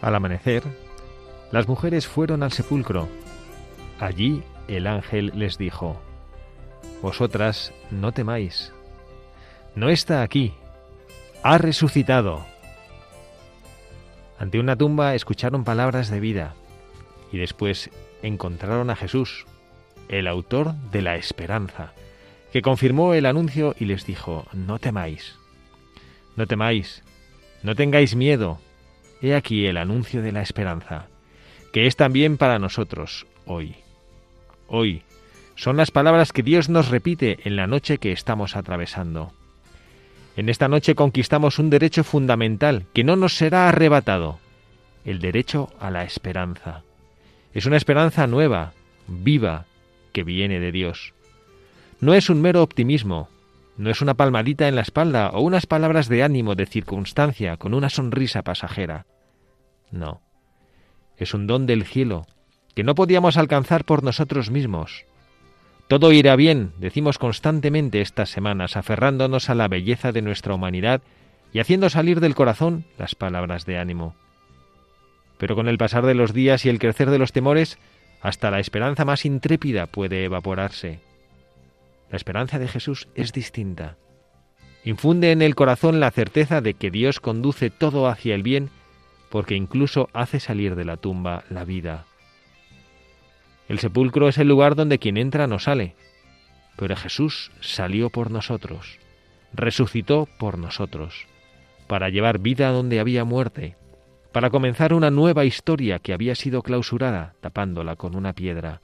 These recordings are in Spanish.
Al amanecer, las mujeres fueron al sepulcro. Allí el ángel les dijo, Vosotras no temáis. No está aquí, ha resucitado. Ante una tumba escucharon palabras de vida y después encontraron a Jesús, el autor de la esperanza, que confirmó el anuncio y les dijo, No temáis, no temáis, no tengáis miedo, He aquí el anuncio de la esperanza, que es también para nosotros hoy. Hoy son las palabras que Dios nos repite en la noche que estamos atravesando. En esta noche conquistamos un derecho fundamental que no nos será arrebatado, el derecho a la esperanza. Es una esperanza nueva, viva, que viene de Dios. No es un mero optimismo, no es una palmadita en la espalda o unas palabras de ánimo de circunstancia con una sonrisa pasajera. No. Es un don del cielo que no podíamos alcanzar por nosotros mismos. Todo irá bien, decimos constantemente estas semanas, aferrándonos a la belleza de nuestra humanidad y haciendo salir del corazón las palabras de ánimo. Pero con el pasar de los días y el crecer de los temores, hasta la esperanza más intrépida puede evaporarse. La esperanza de Jesús es distinta. Infunde en el corazón la certeza de que Dios conduce todo hacia el bien, porque incluso hace salir de la tumba la vida. El sepulcro es el lugar donde quien entra no sale, pero Jesús salió por nosotros, resucitó por nosotros, para llevar vida donde había muerte, para comenzar una nueva historia que había sido clausurada tapándola con una piedra.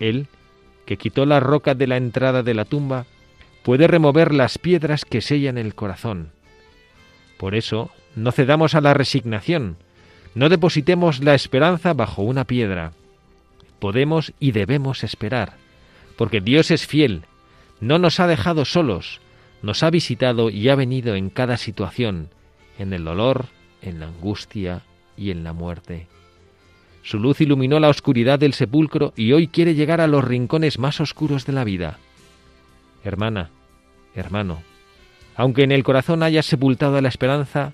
Él, que quitó la roca de la entrada de la tumba, puede remover las piedras que sellan el corazón. Por eso, no cedamos a la resignación, no depositemos la esperanza bajo una piedra. Podemos y debemos esperar, porque Dios es fiel, no nos ha dejado solos, nos ha visitado y ha venido en cada situación, en el dolor, en la angustia y en la muerte. Su luz iluminó la oscuridad del sepulcro y hoy quiere llegar a los rincones más oscuros de la vida. Hermana, hermano, aunque en el corazón hayas sepultado la esperanza,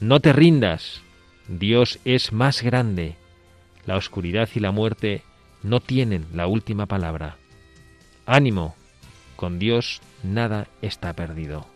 no te rindas. Dios es más grande. La oscuridad y la muerte no tienen la última palabra. Ánimo. Con Dios nada está perdido.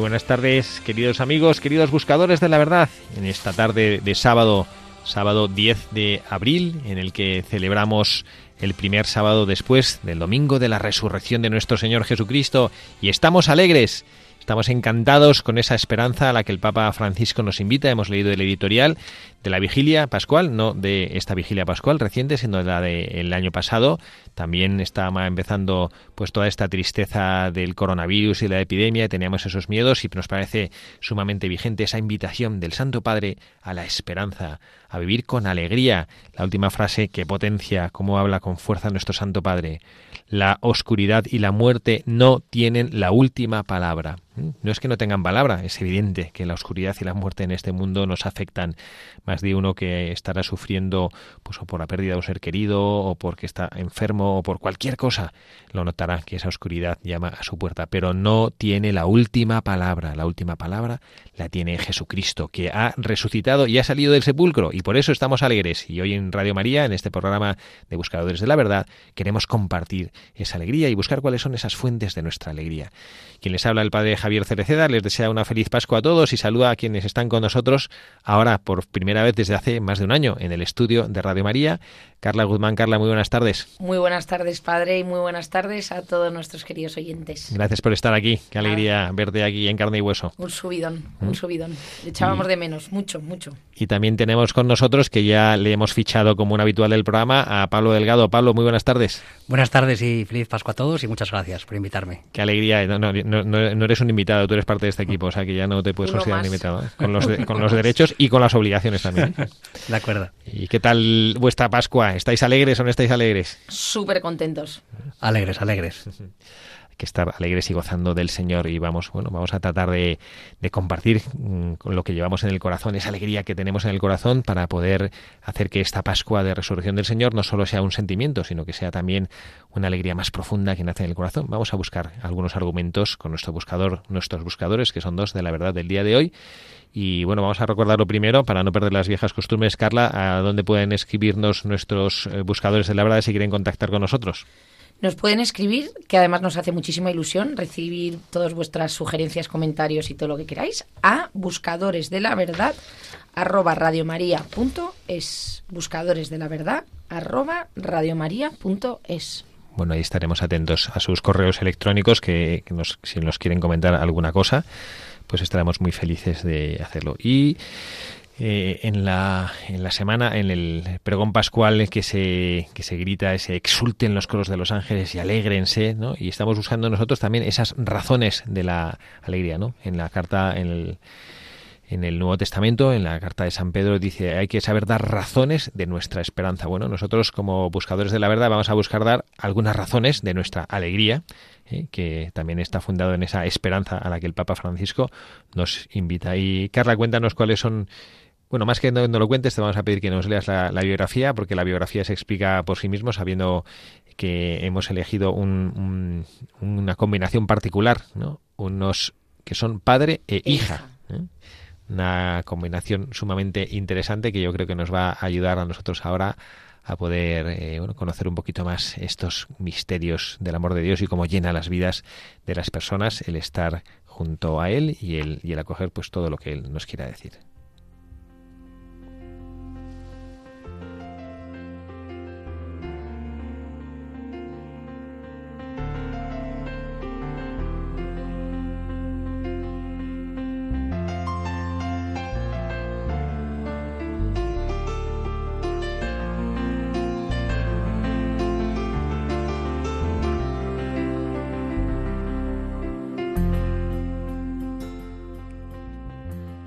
Buenas tardes, queridos amigos, queridos buscadores de la verdad, en esta tarde de sábado, sábado 10 de abril, en el que celebramos el primer sábado después del domingo de la resurrección de nuestro Señor Jesucristo, y estamos alegres, Estamos encantados con esa esperanza a la que el Papa Francisco nos invita. Hemos leído el editorial de la vigilia pascual, no de esta vigilia pascual reciente, sino la del año pasado. También estaba empezando pues toda esta tristeza del coronavirus y la epidemia, y teníamos esos miedos y nos parece sumamente vigente esa invitación del Santo Padre a la esperanza, a vivir con alegría. La última frase que potencia cómo habla con fuerza nuestro Santo Padre. La oscuridad y la muerte no tienen la última palabra. ¿Mm? No es que no tengan palabra, es evidente que la oscuridad y la muerte en este mundo nos afectan. Más de uno que estará sufriendo pues o por la pérdida de un ser querido o porque está enfermo o por cualquier cosa, lo notará que esa oscuridad llama a su puerta, pero no tiene la última palabra. La última palabra la tiene Jesucristo, que ha resucitado y ha salido del sepulcro y por eso estamos alegres. Y hoy en Radio María, en este programa de Buscadores de la Verdad, queremos compartir esa alegría y buscar cuáles son esas fuentes de nuestra alegría. Quien les habla el Padre Cereceda les desea una feliz Pascua a todos y saluda a quienes están con nosotros ahora por primera vez desde hace más de un año en el estudio de Radio María. Carla Guzmán, Carla, muy buenas tardes. Muy buenas tardes, Padre, y muy buenas tardes a todos nuestros queridos oyentes. Gracias por estar aquí. Qué alegría verte aquí en carne y hueso. Un subidón, un ¿Mm? subidón. Le echábamos de menos, mucho, mucho. Y también tenemos con nosotros, que ya le hemos fichado como un habitual del programa, a Pablo Delgado. Pablo, muy buenas tardes. Buenas tardes y feliz Pascua a todos y muchas gracias por invitarme. Qué alegría. No, no, no, eres un invitado, tú eres parte de este equipo, o sea que ya no te puedes considerar un invitado. ¿eh? Con, los con los derechos y con las obligaciones también. De acuerdo. ¿Y qué tal vuestra Pascua? ¿Estáis alegres o no estáis alegres? Súper contentos. Alegres, alegres. Hay que estar alegres y gozando del Señor y vamos, bueno, vamos a tratar de, compartir mm, con lo que llevamos en el corazón, esa alegría que tenemos en el corazón para poder hacer que esta Pascua de Resurrección del Señor no solo sea un sentimiento, sino que sea también una alegría más profunda que nace en el corazón. Vamos a buscar algunos argumentos con nuestro buscador, nuestros buscadores, que son dos de la verdad del día de hoy y bueno, vamos a recordarlo primero para no perder las viejas costumbres. Carla, ¿a dónde pueden escribirnos nuestros eh, buscadores de la verdad si quieren contactar con nosotros? Nos pueden escribir, que además nos hace muchísima ilusión recibir todas vuestras sugerencias, comentarios y todo lo que queráis, a buscadores de la verdad arroba radiomaria.es. Buscadores de la verdad arroba radiomaria.es. Bueno, ahí estaremos atentos a sus correos electrónicos que, nos, si nos quieren comentar alguna cosa pues estaremos muy felices de hacerlo. Y eh, en, la, en la semana, en el pregón pascual que se, que se grita, ese exulten los coros de los ángeles y alégrense, ¿no? Y estamos buscando nosotros también esas razones de la alegría, ¿no? En la carta, en el, en el Nuevo Testamento, en la carta de San Pedro, dice hay que saber dar razones de nuestra esperanza. Bueno, nosotros como buscadores de la verdad vamos a buscar dar algunas razones de nuestra alegría ¿eh? que también está fundado en esa esperanza a la que el Papa Francisco nos invita. Y Carla, cuéntanos cuáles son bueno, más que no, lo cuentes, te vamos a pedir que nos leas la, biografía, porque la biografía se explica por sí mismo, sabiendo que hemos elegido una combinación particular, ¿no? Unos que son padre e hija. ¿eh? Una combinación sumamente interesante que yo creo que nos va a ayudar a nosotros ahora a poder eh, bueno, conocer un poquito más estos misterios del amor de Dios y cómo llena las vidas de las personas el estar junto a Él y el, y el acoger pues todo lo que Él nos quiera decir.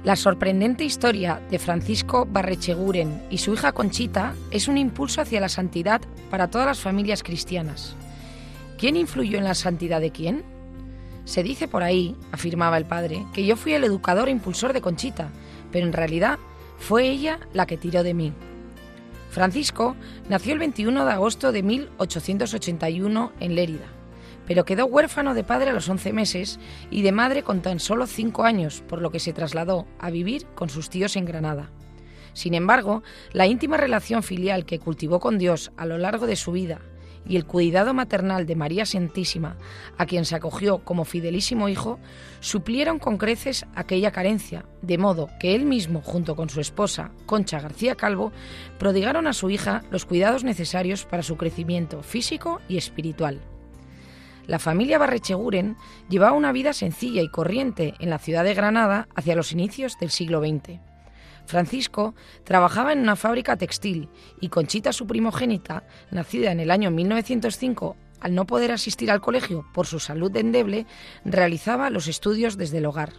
La sorprendente historia de Francisco Barrecheguren y su hija Conchita es un impulso hacia la santidad para todas las familias cristianas. ¿Quién influyó en la santidad de quién? Se dice por ahí, afirmaba el padre, que yo fui el educador e impulsor de Conchita, pero en realidad fue ella la que tiró de mí. Francisco nació el 21 de agosto de 1881 en Lérida pero quedó huérfano de padre a los 11 meses y de madre con tan solo 5 años, por lo que se trasladó a vivir con sus tíos en Granada. Sin embargo, la íntima relación filial que cultivó con Dios a lo largo de su vida y el cuidado maternal de María Santísima, a quien se acogió como fidelísimo hijo, suplieron con creces aquella carencia, de modo que él mismo, junto con su esposa, Concha García Calvo, prodigaron a su hija los cuidados necesarios para su crecimiento físico y espiritual. La familia Barrecheguren llevaba una vida sencilla y corriente en la ciudad de Granada hacia los inicios del siglo XX. Francisco trabajaba en una fábrica textil y Conchita, su primogénita, nacida en el año 1905, al no poder asistir al colegio por su salud endeble, realizaba los estudios desde el hogar.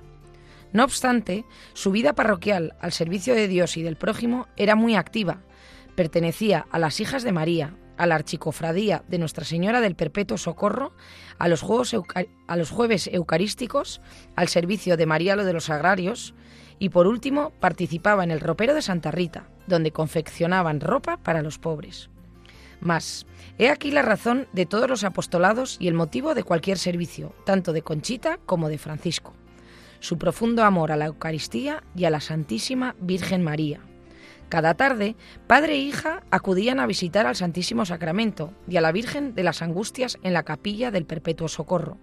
No obstante, su vida parroquial al servicio de Dios y del prójimo era muy activa. Pertenecía a las hijas de María, a la archicofradía de Nuestra Señora del Perpetuo Socorro, a los, jueves eucarísticos, al servicio de María lo de los Agrarios, y por último participaba en el ropero de Santa Rita, donde confeccionaban ropa para los pobres. Mas, he aquí la razón de todos los apostolados y el motivo de cualquier servicio, tanto de Conchita como de Francisco. Su profundo amor a la Eucaristía y a la Santísima Virgen María. Cada tarde, padre e hija acudían a visitar al Santísimo Sacramento y a la Virgen de las Angustias en la capilla del Perpetuo Socorro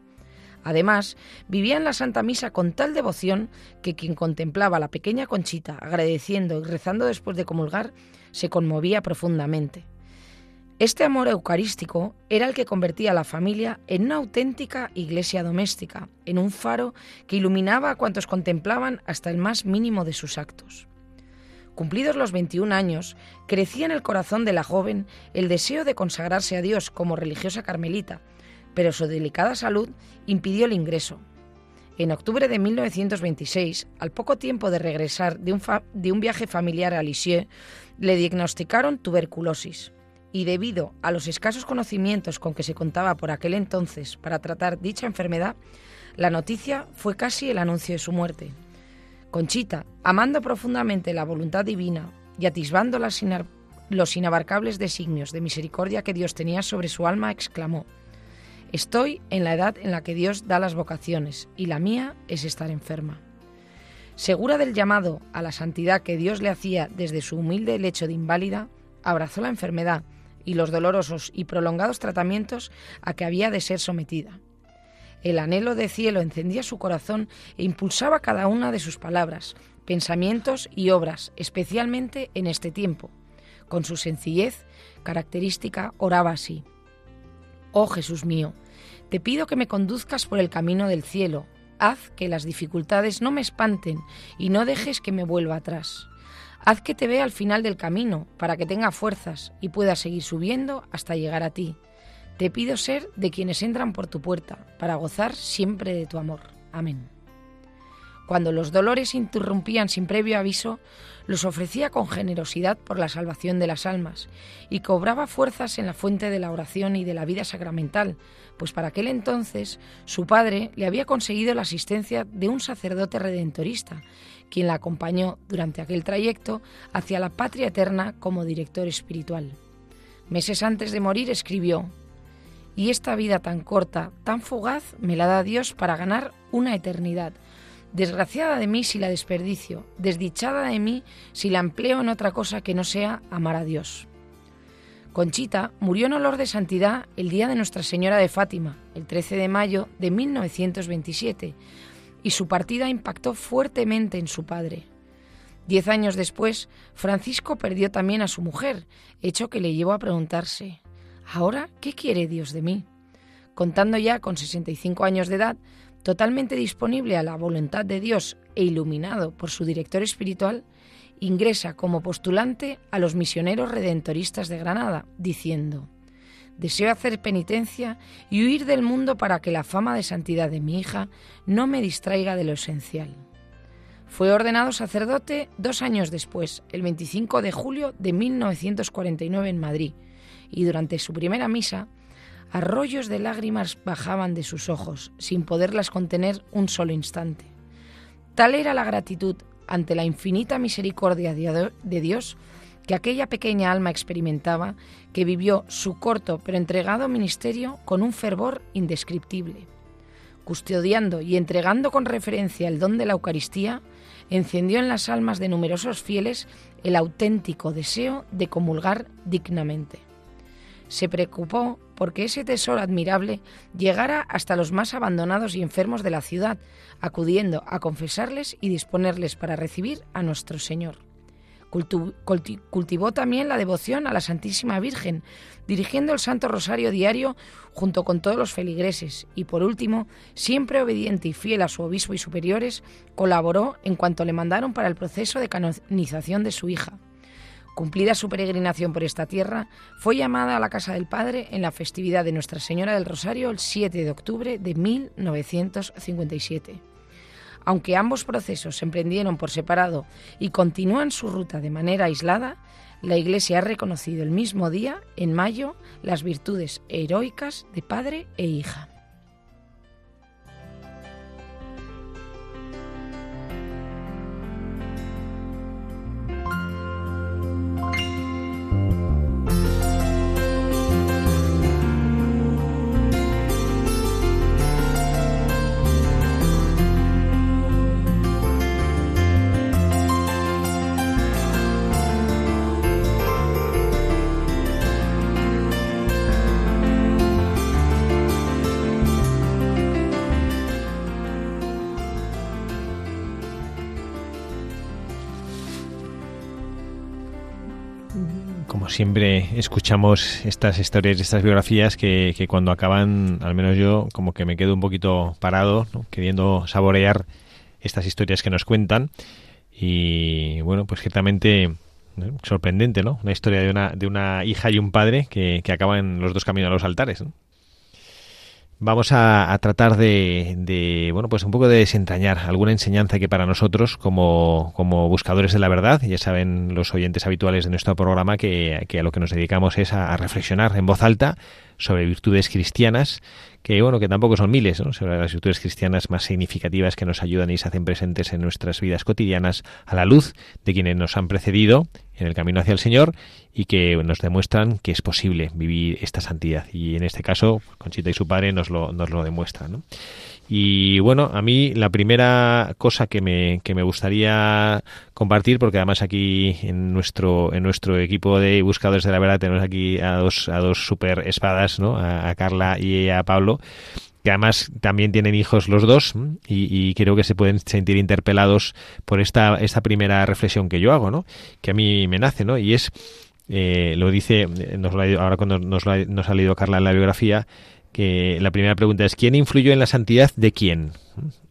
Además, vivía en la Santa Misa con tal devoción que quien contemplaba a la pequeña Conchita agradeciendo y rezando después de comulgar se conmovía profundamente. Este amor eucarístico era el que convertía a la familia en una auténtica iglesia doméstica, en un faro que iluminaba a cuantos contemplaban hasta el más mínimo de sus actos. Cumplidos los 21 años, crecía en el corazón de la joven el deseo de consagrarse a Dios como religiosa carmelita, pero su delicada salud impidió el ingreso. En octubre de 1926, al poco tiempo de regresar de un, de un viaje familiar a Lisieux, le diagnosticaron tuberculosis y debido a los escasos conocimientos con que se contaba por aquel entonces para tratar dicha enfermedad, la noticia fue casi el anuncio de su muerte. Conchita, amando profundamente la voluntad divina y atisbando los inabarcables designios de misericordia que Dios tenía sobre su alma, exclamó, Estoy en la edad en la que Dios da las vocaciones y la mía es estar enferma. Segura del llamado a la santidad que Dios le hacía desde su humilde lecho de inválida, abrazó la enfermedad y los dolorosos y prolongados tratamientos a que había de ser sometida. El anhelo de cielo encendía su corazón e impulsaba cada una de sus palabras, pensamientos y obras, especialmente en este tiempo. Con su sencillez característica oraba así. Oh Jesús mío, te pido que me conduzcas por el camino del cielo. Haz que las dificultades no me espanten y no dejes que me vuelva atrás. Haz que te vea al final del camino para que tenga fuerzas y pueda seguir subiendo hasta llegar a ti. Te pido ser de quienes entran por tu puerta para gozar siempre de tu amor. Amén. Cuando los dolores interrumpían sin previo aviso, los ofrecía con generosidad por la salvación de las almas y cobraba fuerzas en la fuente de la oración y de la vida sacramental, pues para aquel entonces su padre le había conseguido la asistencia de un sacerdote redentorista, quien la acompañó durante aquel trayecto hacia la patria eterna como director espiritual. Meses antes de morir escribió, y esta vida tan corta, tan fugaz, me la da Dios para ganar una eternidad Desgraciada de mí si la desperdicio, desdichada de mí si la empleo en otra cosa que no sea amar a Dios. Conchita murió en olor de santidad el día de Nuestra Señora de Fátima, el 13 de mayo de 1927, y su partida impactó fuertemente en su padre. Diez años después, Francisco perdió también a su mujer, hecho que le llevó a preguntarse, ¿ahora qué quiere Dios de mí? Contando ya con 65 años de edad, totalmente disponible a la voluntad de Dios e iluminado por su director espiritual, ingresa como postulante a los misioneros redentoristas de Granada, diciendo, Deseo hacer penitencia y huir del mundo para que la fama de santidad de mi hija no me distraiga de lo esencial. Fue ordenado sacerdote dos años después, el 25 de julio de 1949 en Madrid, y durante su primera misa Arroyos de lágrimas bajaban de sus ojos, sin poderlas contener un solo instante. Tal era la gratitud ante la infinita misericordia de Dios que aquella pequeña alma experimentaba, que vivió su corto pero entregado ministerio con un fervor indescriptible. Custodiando y entregando con referencia el don de la Eucaristía, encendió en las almas de numerosos fieles el auténtico deseo de comulgar dignamente. Se preocupó porque ese tesoro admirable llegara hasta los más abandonados y enfermos de la ciudad, acudiendo a confesarles y disponerles para recibir a nuestro Señor. cultivó también la devoción a la Santísima Virgen, dirigiendo el Santo Rosario diario junto con todos los feligreses y por último, siempre obediente y fiel a su obispo y superiores, colaboró en cuanto le mandaron para el proceso de canonización de su hija. Cumplida su peregrinación por esta tierra, fue llamada a la casa del Padre en la festividad de Nuestra Señora del Rosario el 7 de octubre de 1957. Aunque ambos procesos se emprendieron por separado y continúan su ruta de manera aislada, la Iglesia ha reconocido el mismo día, en mayo, las virtudes heroicas de padre e hija. Siempre escuchamos estas historias, estas biografías que, cuando acaban, al menos yo, como que me quedo un poquito parado, queriendo saborear estas historias que nos cuentan. Y bueno, pues ciertamente sorprendente, ¿no? Una historia de una, de una hija y un padre que, que acaban los dos caminos a los altares. ¿no? Vamos a, tratar de, bueno, pues un poco de desentrañar alguna enseñanza que para nosotros, como, como buscadores de la verdad, ya saben los oyentes habituales de nuestro programa que, que a lo que nos dedicamos es a, reflexionar en voz alta sobre virtudes cristianas, que bueno, que tampoco son miles, ¿no? sobre las virtudes cristianas más significativas que nos ayudan y se hacen presentes en nuestras vidas cotidianas a la luz de quienes nos han precedido en el camino hacia el Señor y que nos demuestran que es posible vivir esta santidad. Y en este caso, Conchita y su padre nos lo, nos lo demuestran. Y bueno, a mí la primera cosa que me, que me gustaría compartir, porque además aquí en nuestro, en nuestro equipo de buscadores de la verdad tenemos aquí a dos, a dos super espadas, ¿no? a Carla y a Pablo, que además también tienen hijos los dos y, creo que se pueden sentir interpelados por esta, esta primera reflexión que yo hago, ¿no? Que a mí me nace, ¿no? Y es, eh, lo dice, nos lo ha, ahora cuando nos, nos ha leído Carla en la biografía, que la primera pregunta es ¿quién influyó en la santidad de quién?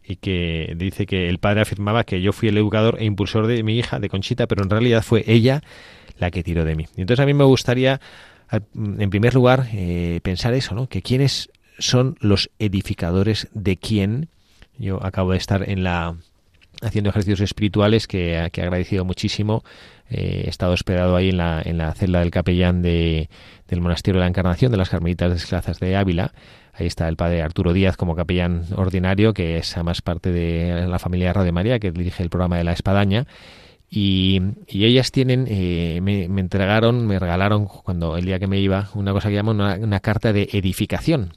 Y que dice que el padre afirmaba que yo fui el educador e impulsor de mi hija, de Conchita, pero en realidad fue ella la que tiró de mí. Y entonces a mí me gustaría, en primer lugar, eh, pensar eso, ¿no? Que quién es son los edificadores de quién. Yo acabo de estar en la haciendo ejercicios espirituales que, que he agradecido muchísimo. Eh, he estado hospedado ahí en la, en la celda del capellán de, del Monasterio de la Encarnación de las Carmelitas Descalzas de Ávila. Ahí está el padre Arturo Díaz como capellán ordinario, que es además parte de la familia Radio María, que dirige el programa de la Espadaña. Y, ellas tienen, eh, me, entregaron, me regalaron cuando el día que me iba, una cosa que llaman una, una carta de edificación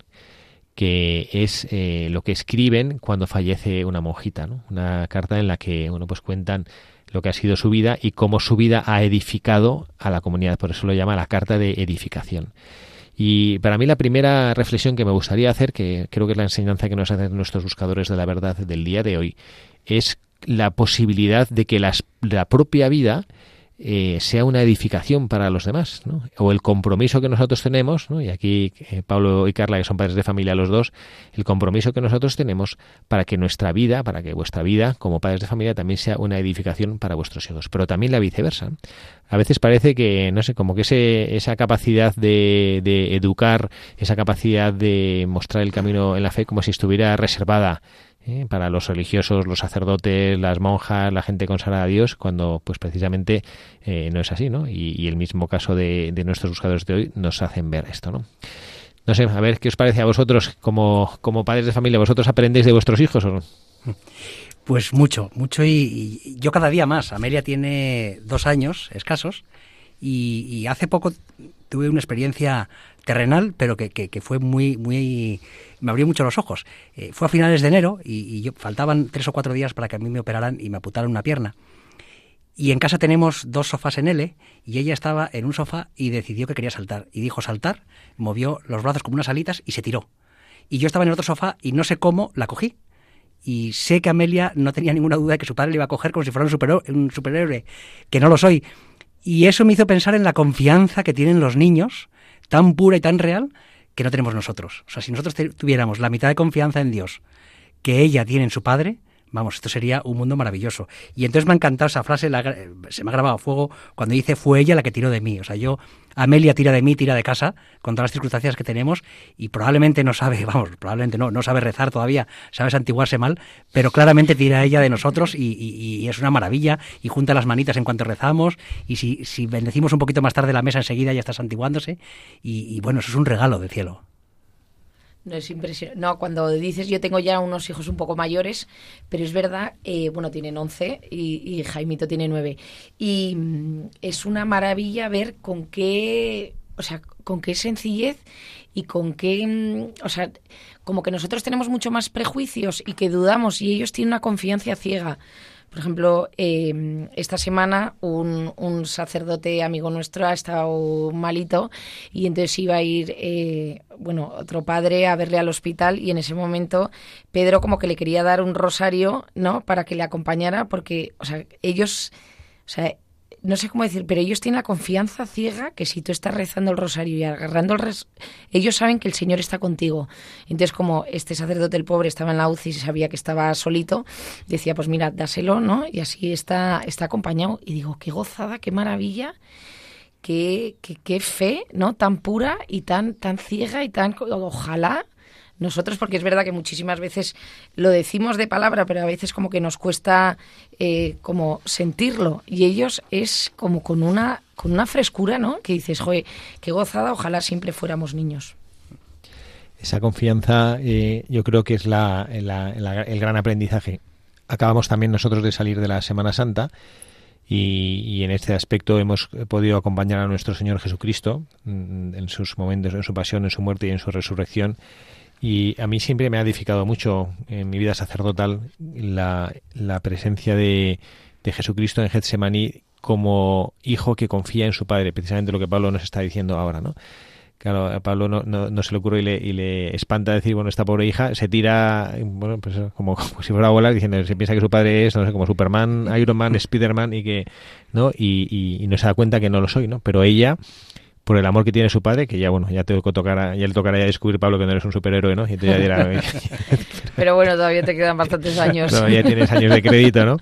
que es eh, lo que escriben cuando fallece una monjita, ¿no? Una carta en la que, bueno, pues cuentan lo que ha sido su vida y cómo su vida ha edificado a la comunidad. Por eso lo llama la carta de edificación. Y para mí la primera reflexión que me gustaría hacer, que creo que es la enseñanza que nos hacen nuestros buscadores de la verdad del día de hoy, es la posibilidad de que la propia vida eh, sea una edificación para los demás, ¿no? o el compromiso que nosotros tenemos, y aquí eh, Pablo y Carla, que son padres de familia los dos, el compromiso que nosotros tenemos para que nuestra vida, para que vuestra vida como padres de familia también sea una edificación para vuestros hijos, pero también la viceversa. A veces parece que, no sé, como que ese, esa capacidad de educar, esa capacidad de mostrar el camino en la fe como si estuviera reservada ¿eh? para los religiosos, los sacerdotes, las monjas, la gente consagrada a Dios, cuando pues precisamente eh, no es así, ¿no? Y, el mismo caso de, nuestros buscadores de hoy nos hacen ver esto, ¿no? No sé, a ver, ¿qué os parece a vosotros como, como padres de familia? ¿Vosotros aprendéis de vuestros hijos o no? Pues mucho, mucho y, yo cada día más. Amelia tiene dos años escasos y, y hace poco tuve una experiencia terrenal, pero que, que, fue muy, muy, me abrió mucho los ojos. Eh, fue a finales de enero y, yo, faltaban tres o cuatro días para que a mí me operaran y me amputaran una pierna. Y en casa tenemos dos sofás en L y ella estaba en un sofá y decidió que quería saltar. Y dijo saltar, movió los brazos como unas alitas y se tiró. Y yo estaba en el otro sofá y no sé cómo la cogí y sé que Amelia no tenía ninguna duda de que su padre le iba a coger como si fuera un un superhéroe que no lo soy. Y eso me hizo pensar en la confianza que tienen los niños, tan pura y tan real, que no tenemos nosotros. O sea, si nosotros tuviéramos la mitad de confianza en Dios que ella tiene en su padre, Vamos, esto sería un mundo maravilloso. Y entonces me ha encantado esa frase, se me ha grabado a fuego cuando dice fue ella la que tiró de mí. O sea, yo, Amelia tira de mí, tira de casa, con todas las circunstancias que tenemos, y probablemente no sabe, vamos, probablemente no, no sabe rezar todavía, sabe santiguarse mal, pero claramente tira ella de nosotros y, es una maravilla, y junta las manitas en cuanto rezamos, y si, si bendecimos un poquito más tarde la mesa enseguida ya está santiguándose, y, y bueno, eso es un regalo del cielo. No es impresionante. No, cuando dices yo tengo ya unos hijos un poco mayores, pero es verdad, eh, bueno, tienen 11 y, y, Jaimito tiene 9. Y mm, es una maravilla ver con qué, o sea, con qué sencillez y con qué, mm, o sea, como que nosotros tenemos mucho más prejuicios y que dudamos y ellos tienen una confianza ciega. Por ejemplo, em, esta semana un, sacerdote amigo nuestro ha estado malito y entonces iba a ir, eh, bueno, otro padre a verle al hospital y en ese momento Pedro como que le quería dar un rosario, ¿no? Para que le acompañara porque, o sea, ellos, o sea, no sé cómo decir, pero ellos tienen la confianza ciega que si tú estás rezando el rosario y agarrando el res, ellos saben que el Señor está contigo. Entonces, como este sacerdote, el pobre, estaba en la UCI y sabía que estaba solito, decía, pues mira, dáselo, ¿no? Y así está, está acompañado. Y digo, qué gozada, qué maravilla, qué, qué, qué fe, ¿no? Tan pura y tan, tan ciega y tan... Ojalá nosotros, porque es verdad que muchísimas veces lo decimos de palabra, pero a veces como que nos cuesta eh, como sentirlo. Y ellos es como con una, con una frescura, ¿no? Que dices, joder, qué gozada, ojalá siempre fuéramos niños. Esa confianza eh, yo creo que es la, el gran aprendizaje. Acabamos también nosotros de salir de la Semana Santa y, en este aspecto hemos podido acompañar a nuestro Señor Jesucristo mm, en sus momentos, en su pasión, en su muerte y en su resurrección y a mí siempre me ha edificado mucho en mi vida sacerdotal la, la presencia de, de Jesucristo en Getsemaní como hijo que confía en su padre, precisamente lo que Pablo nos está diciendo ahora, ¿no? Claro, a Pablo no, no, se le ocurre y le, y le, espanta decir, bueno, esta pobre hija se tira, bueno, pues como, si fuera a volar, diciendo, se piensa que su padre es, no sé, como Superman, Iron Man, Spiderman y que, ¿no? Y, y, y no se da cuenta que no lo soy, ¿no? Pero ella, por el amor que tiene su padre, que ya bueno, ya te tocará, ya le tocará ya descubrir Pablo que no eres un superhéroe, ¿no? Y te ya dirá, pero bueno, todavía te quedan bastantes años. Todavía tienes años de crédito, ¿no?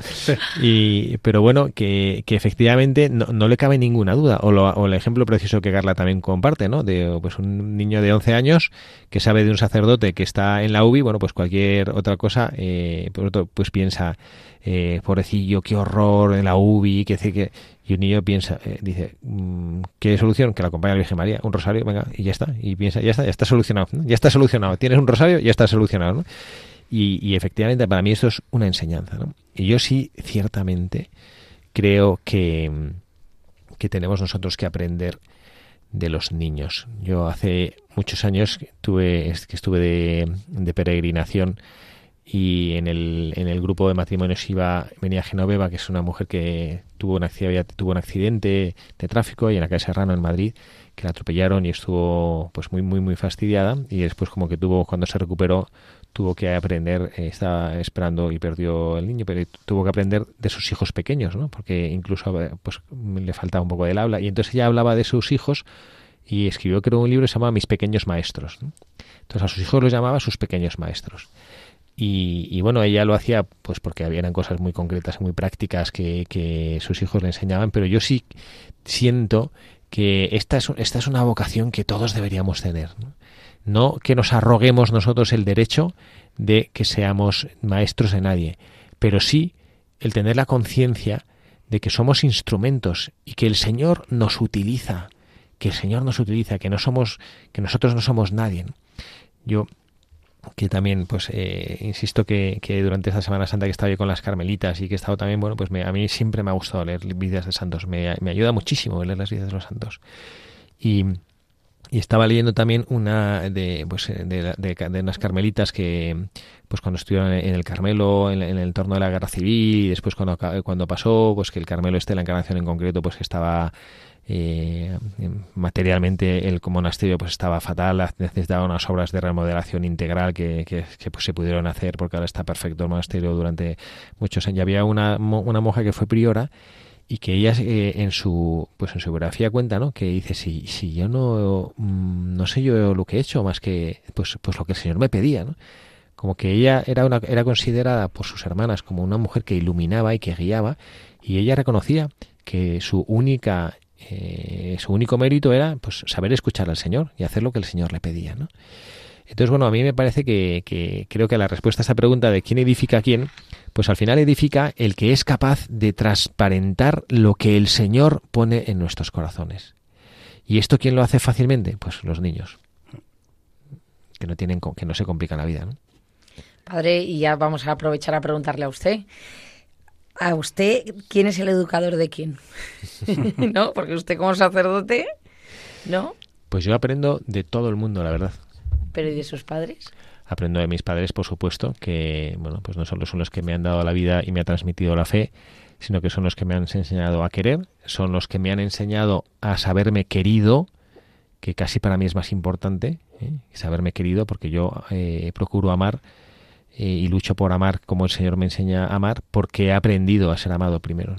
Y, pero bueno, que, que efectivamente no, no, le cabe ninguna duda. O, lo, o, el ejemplo preciso que Carla también comparte, ¿no? De pues un niño de 11 años que sabe de un sacerdote que está en la UBI, bueno, pues cualquier otra cosa, eh, pues piensa, eh, pobrecillo, qué horror en la UBI, que, que y un niño piensa, eh, dice, mm, ¿qué solución? Que la acompañe a la Virgen María, un rosario, venga, y ya está. Y piensa, ya está, ya está solucionado, ya está solucionado. Tienes un rosario, ya está solucionado. ¿no? Y, efectivamente para mí esto es una enseñanza. ¿no? Y yo sí, ciertamente, creo que, que tenemos nosotros que aprender de los niños. Yo hace muchos años tuve, que estuve de, de peregrinación y en el, en el grupo de matrimonios iba venía Genoveva, que es una mujer que tuvo un, accidente, tuvo un accidente de tráfico y en la calle Serrano en Madrid que la atropellaron y estuvo pues muy muy muy fastidiada. Y después como que tuvo cuando se recuperó tuvo que aprender eh, estaba esperando y perdió el niño pero tuvo que aprender de sus hijos pequeños ¿no? porque incluso eh, pues le faltaba un poco del habla. Y entonces ella hablaba de sus hijos y escribió creo un libro que se llamaba Mis pequeños maestros entonces a sus hijos los llamaba sus pequeños maestros y, bueno, ella lo hacía pues porque eran cosas muy concretas, muy prácticas que, sus hijos le enseñaban, pero yo sí siento que esta es, esta es una vocación que todos deberíamos tener. ¿no? no que nos arroguemos nosotros el derecho de que seamos maestros de nadie, pero sí el tener la conciencia de que somos instrumentos y que el Señor nos utiliza, que el Señor nos utiliza, que no somos, que nosotros no somos nadie. Yo que también, pues, eh, insisto que, que, durante esta Semana Santa que he estado con las Carmelitas y que he estado también, bueno, pues me, a mí siempre me ha gustado leer vidas de santos, me, me, ayuda muchísimo leer las vidas de los santos. Y, y estaba leyendo también una de, pues, eh, de, de, unas carmelitas que, pues cuando estuvieron en el Carmelo, en, el entorno de la guerra civil, y después cuando, cuando pasó, pues que el Carmelo este, la encarnación en concreto, pues que estaba eh, materialmente el monasterio pues estaba fatal, necesitaba unas obras de remodelación integral que, que, pues, se pudieron hacer porque ahora está perfecto el monasterio durante muchos años. Y había una, una monja que fue priora y que ella eh, en su pues en su biografía cuenta no que dice si si yo no mm, no sé yo lo que he hecho más que pues pues lo que el señor me pedía no como que ella era una era considerada por sus hermanas como una mujer que iluminaba y que guiaba y ella reconocía que su única eh, su único mérito era pues saber escuchar al señor y hacer lo que el señor le pedía no entonces bueno a mí me parece que, que creo que la respuesta a esa pregunta de quién edifica a quién pues al final edifica el que es capaz de transparentar lo que el Señor pone en nuestros corazones. ¿Y esto quién lo hace fácilmente? Pues los niños, que no, tienen, que no se complican la vida. Padre, y ya vamos a aprovechar a preguntarle a usted. ¿A usted quién es el educador de quién? ¿No? Porque usted como sacerdote, ¿no? Pues yo aprendo de todo el mundo, la verdad. ¿Pero y de sus padres? Aprendo de mis padres, por supuesto, que bueno, pues no solo son los que me han dado la vida y me han transmitido la fe, sino que son los que me han enseñado a querer, son los que me han enseñado a saberme querido, que casi para mí es más importante, ¿eh? saberme querido, porque yo eh, procuro amar eh, y lucho por amar como el Señor me enseña a amar, porque he aprendido a ser amado primero.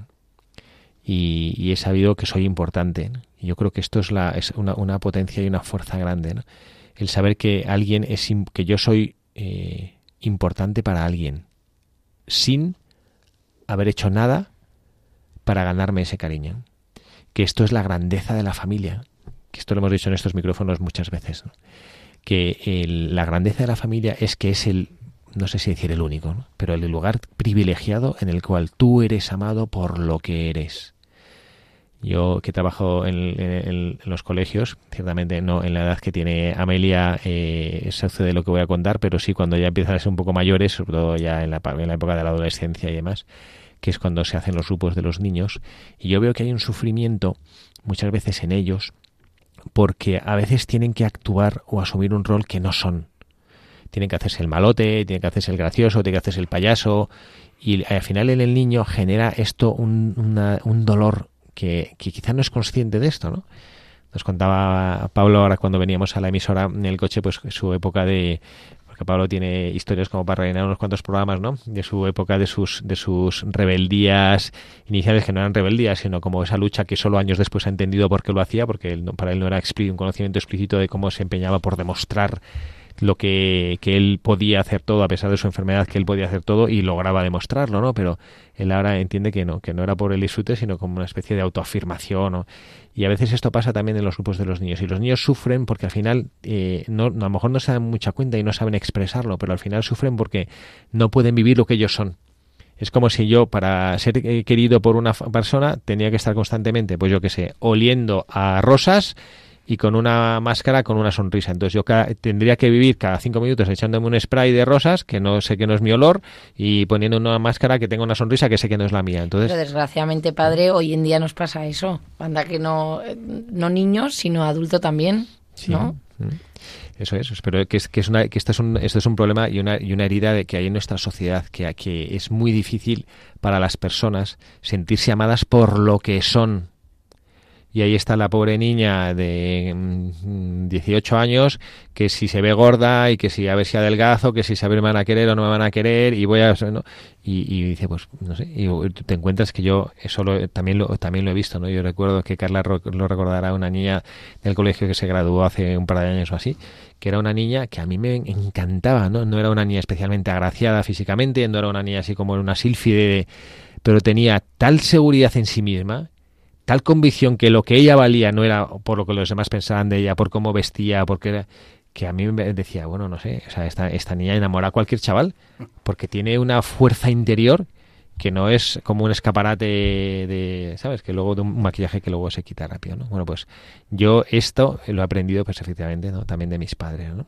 Y, he sabido que soy importante. Y yo creo que esto es, la, es una, potencia y una fuerza grande. El saber que alguien es que yo soy eh, importante para alguien sin haber hecho nada para ganarme ese cariño. Que esto es la grandeza de la familia que esto lo hemos dicho en estos micrófonos muchas veces que la grandeza de la familia es que es el no sé si decir el único pero el lugar privilegiado en el cual tú eres amado por lo que eres yo que trabajo en, los colegios, ciertamente no en la edad que tiene Amelia eh, se sucede lo que voy a contar, pero sí cuando ya empiezan a ser un poco mayores, sobre todo ya en la, en la época de la adolescencia y demás, que es cuando se hacen los grupos de los niños, y yo veo que hay un sufrimiento muchas veces en ellos porque a veces tienen que actuar o asumir un rol que no son. Tienen que hacerse el malote, tienen que hacerse el gracioso, tienen que hacerse el payaso, y al final en el niño genera esto un, un dolor que, que quizá no es consciente de esto, ¿no? Nos contaba Pablo ahora cuando veníamos a la emisora en el coche, pues su época de porque Pablo tiene historias como para rellenar unos cuantos programas, ¿no? De su época, de sus, de sus rebeldías iniciales, que no eran rebeldías, sino como esa lucha que solo años después ha entendido por qué lo hacía, porque para él no era un conocimiento explícito de cómo se empeñaba por demostrar lo que, que, él podía hacer todo a pesar de su enfermedad que él podía hacer todo y lograba demostrarlo no pero él ahora entiende que no que no era por el disfrute sino como una especie de autoafirmación y a veces esto pasa también en los grupos de los niños. Y los niños sufren porque al final eh, no, a lo mejor no se dan mucha cuenta y no saben expresarlo pero al final sufren porque no pueden vivir lo que ellos son. Es como si yo, para ser eh, querido por una persona, tenía que estar constantemente, pues yo qué sé, oliendo a rosas y con una máscara con una sonrisa. Entonces yo tendría que vivir cada cinco minutos echándome un spray de rosas, que no sé que no es mi olor, y poniendo una máscara que tenga una sonrisa que sé que no es la mía. Entonces, Pero desgraciadamente, padre, hoy en día nos pasa eso. Anda que no, no niños, sino adulto también, ¿no? Mm. Eso es, pero que, es, que, es una, que esto, es un, esto es un problema y una, y una herida de que hay en nuestra sociedad, que, que es muy difícil para las personas sentirse amadas por lo que son, y ahí está la pobre niña de 18 mm, años que si se ve gorda y que si a ver si adelgazo, que si saber me van a querer o no me van a querer y voy a y, dice pues no sé y te encuentras que yo eso también lo también lo he visto no yo recuerdo que Carla lo recordará una niña del colegio que se graduó hace un par de años o así que era una niña que a mí me encantaba no no era una niña especialmente agraciada físicamente no era una niña así como una sílfide pero tenía tal seguridad en sí misma tal convicción que lo que ella valía no era por lo que los demás pensaban de ella, por cómo vestía, porque era que a mí me decía, bueno, no sé, o sea, esta, esta niña enamora a cualquier chaval, porque tiene una fuerza interior que no es como un escaparate de, ¿sabes? Que luego de un maquillaje que luego se quita rápido, ¿no? Bueno, pues yo esto lo he aprendido, pues efectivamente, ¿no? También de mis padres, ¿no?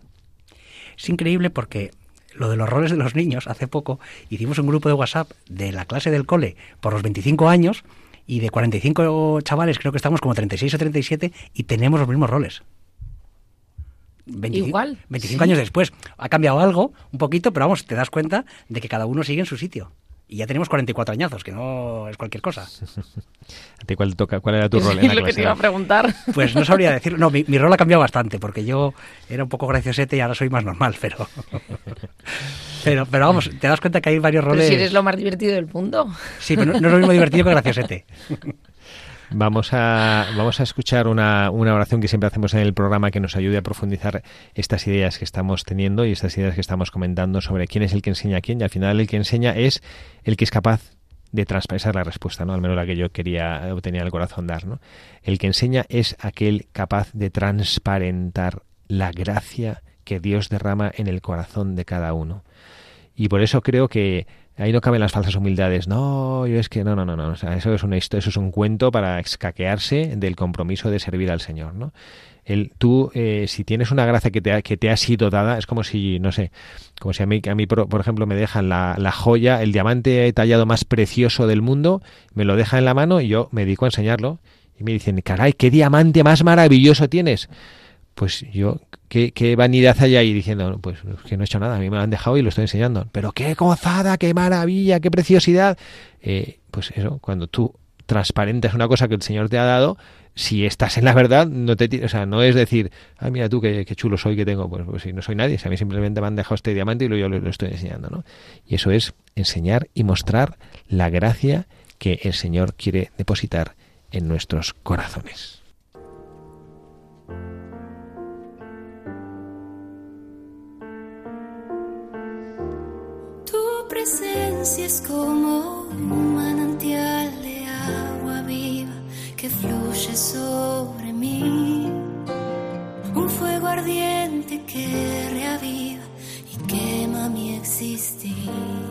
Es increíble porque lo de los roles de los niños, hace poco hicimos un grupo de WhatsApp de la clase del cole por los 25 años y de 45 chavales creo que estamos como 36 o 37 y tenemos los mismos roles. 25, Igual, 25 sí. años después. Ha cambiado algo, un poquito, pero vamos, te das cuenta de que cada uno sigue en su sitio. Y ya tenemos 44 añazos, que no es cualquier cosa. ¿A ti cuál, toca, ¿Cuál era tu rol en Es la lo que te iba a preguntar. Pues no sabría decir. No, mi, mi rol ha cambiado bastante, porque yo era un poco graciosete y ahora soy más normal, pero. Pero, pero vamos, te das cuenta que hay varios Pero roles. si eres lo más divertido del mundo. Sí, pero no, no es lo mismo divertido que graciosete. Vamos a, vamos a escuchar una, una oración que siempre hacemos en el programa que nos ayude a profundizar estas ideas que estamos teniendo y estas ideas que estamos comentando sobre quién es el que enseña a quién. Y al final el que enseña es el que es capaz de transparentar la respuesta, ¿no? Al menos la que yo quería obtener el corazón dar, ¿no? El que enseña es aquel capaz de transparentar la gracia que Dios derrama en el corazón de cada uno. Y por eso creo que ahí no caben las falsas humildades. No, yo es que no, no, no, no. O sea, eso es historia, eso es un cuento para escaquearse del compromiso de servir al Señor, ¿no? El, tú, eh, si tienes una gracia que te, ha, que te ha sido dada, es como si, no sé, como si a mí, a mí por, por ejemplo, me dejan la, la joya, el diamante tallado más precioso del mundo, me lo deja en la mano y yo me dedico a enseñarlo. Y me dicen, caray, qué diamante más maravilloso tienes pues yo, ¿qué, qué vanidad hay ahí diciendo, pues que no he hecho nada, a mí me lo han dejado y lo estoy enseñando. Pero qué gozada, qué maravilla, qué preciosidad. Eh, pues eso, cuando tú transparentes una cosa que el Señor te ha dado, si estás en la verdad, no te, o sea, no es decir, ah, mira tú qué, chulo soy que tengo, pues, pues si no soy nadie, si a mí simplemente me han dejado este diamante y yo lo, lo estoy enseñando, ¿no? Y eso es enseñar y mostrar la gracia que el Señor quiere depositar en nuestros corazones. Presencia es como un manantial de agua viva que fluye sobre mí. Un fuego ardiente que reaviva y quema mi existir.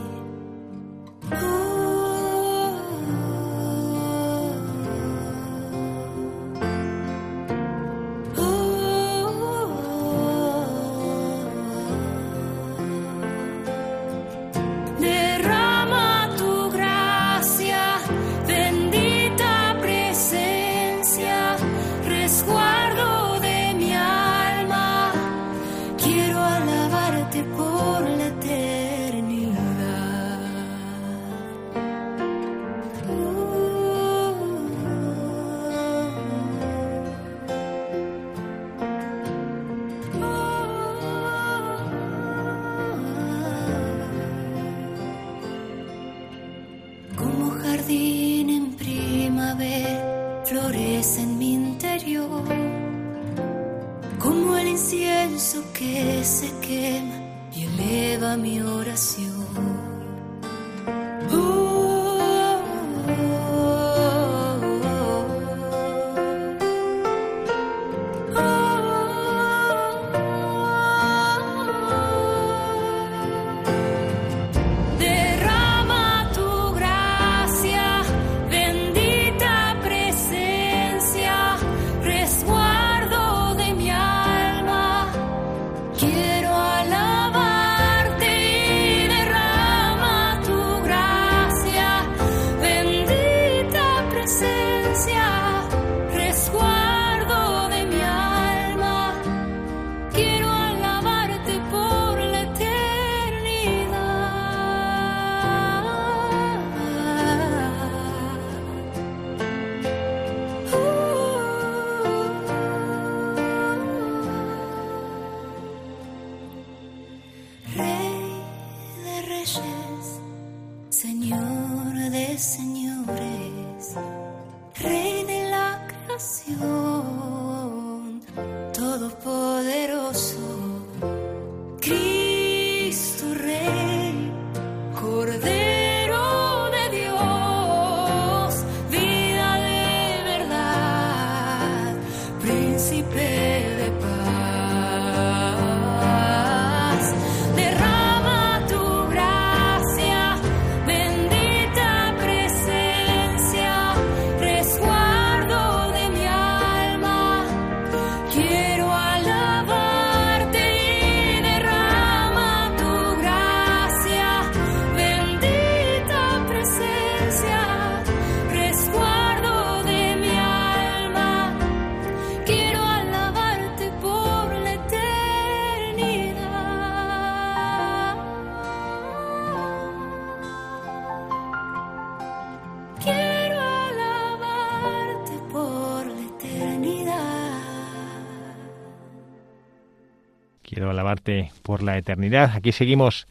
Quiero alabarte por la eternidad. Aquí seguimos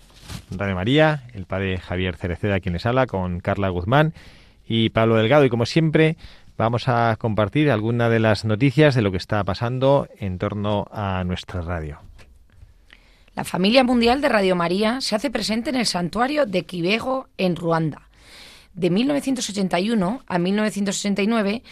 Radio María, el padre Javier Cereceda quien les habla, con Carla Guzmán y Pablo Delgado. Y como siempre, vamos a compartir alguna de las noticias de lo que está pasando en torno a nuestra radio. La familia mundial de Radio María se hace presente en el santuario de Kibeho, en Ruanda. De 1981 a 1969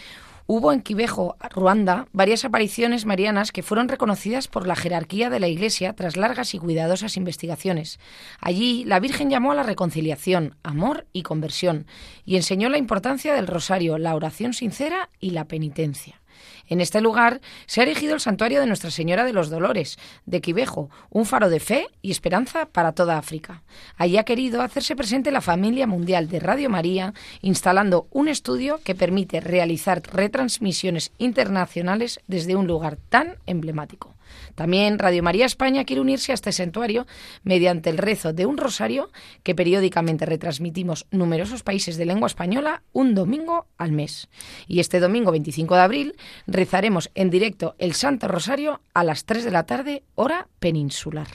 hubo en Kibeho, Ruanda, varias apariciones marianas que fueron reconocidas por la jerarquía de la Iglesia tras largas y cuidadosas investigaciones. Allí, la Virgen llamó a la reconciliación, amor y conversión, y enseñó la importancia del rosario, la oración sincera y la penitencia. En este lugar se ha erigido el santuario de Nuestra Señora de los Dolores, de Quivejo, un faro de fe y esperanza para toda África. Allí ha querido hacerse presente la familia mundial de Radio María, instalando un estudio que permite realizar retransmisiones internacionales desde un lugar tan emblemático. También Radio María España quiere unirse a este santuario mediante el rezo de un rosario que periódicamente retransmitimos numerosos países de lengua española un domingo al mes. Y este domingo 25 de abril rezaremos en directo el Santo Rosario a las 3 de la tarde, hora peninsular.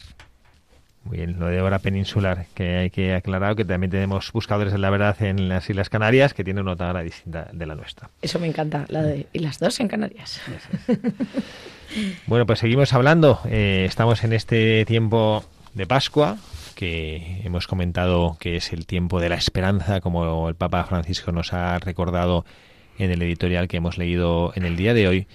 Muy bien, lo de hora peninsular, que hay que aclarar que también tenemos buscadores de la verdad en las Islas Canarias que tienen una hora distinta de la nuestra. Eso me encanta, la de, y las dos en Canarias. Bueno, pues seguimos hablando. Eh, estamos en este tiempo de Pascua, que hemos comentado que es el tiempo de la esperanza, como el Papa Francisco nos ha recordado en el editorial que hemos leído en el día de hoy.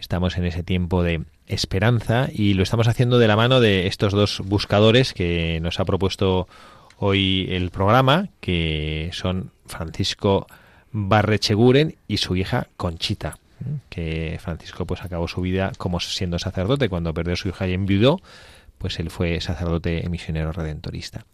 Estamos en ese tiempo de esperanza y lo estamos haciendo de la mano de estos dos buscadores que nos ha propuesto hoy el programa, que son Francisco Barrecheguren y su hija Conchita que Francisco pues acabó su vida como siendo sacerdote. Cuando perdió su hija y enviudó pues él fue sacerdote misionero redentorista.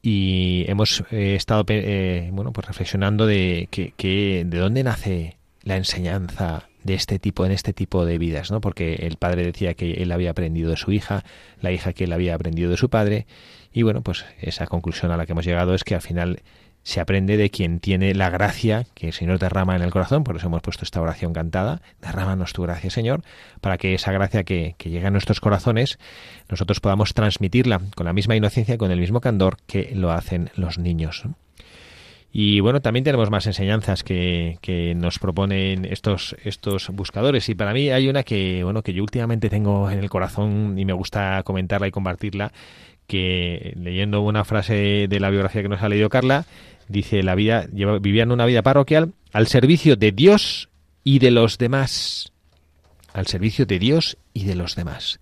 Y hemos eh, estado eh, bueno pues reflexionando de que, que, de dónde nace la enseñanza de este tipo en este tipo de vidas no porque el padre decía que él había aprendido de su hija la hija que él había aprendido de su padre y bueno pues esa conclusión a la que hemos llegado es que al final se aprende de quien tiene la gracia que el Señor derrama en el corazón, por eso hemos puesto esta oración cantada, derrámanos tu gracia, Señor, para que esa gracia que, que llega a nuestros corazones, nosotros podamos transmitirla con la misma inocencia con el mismo candor que lo hacen los niños. Y bueno, también tenemos más enseñanzas que, que, nos proponen estos, estos buscadores. Y para mí hay una que, bueno, que yo últimamente tengo en el corazón y me gusta comentarla y compartirla, que leyendo una frase de la biografía que nos ha leído Carla, dice la vida vivían una vida parroquial al servicio de Dios y de los demás al servicio de Dios y de los demás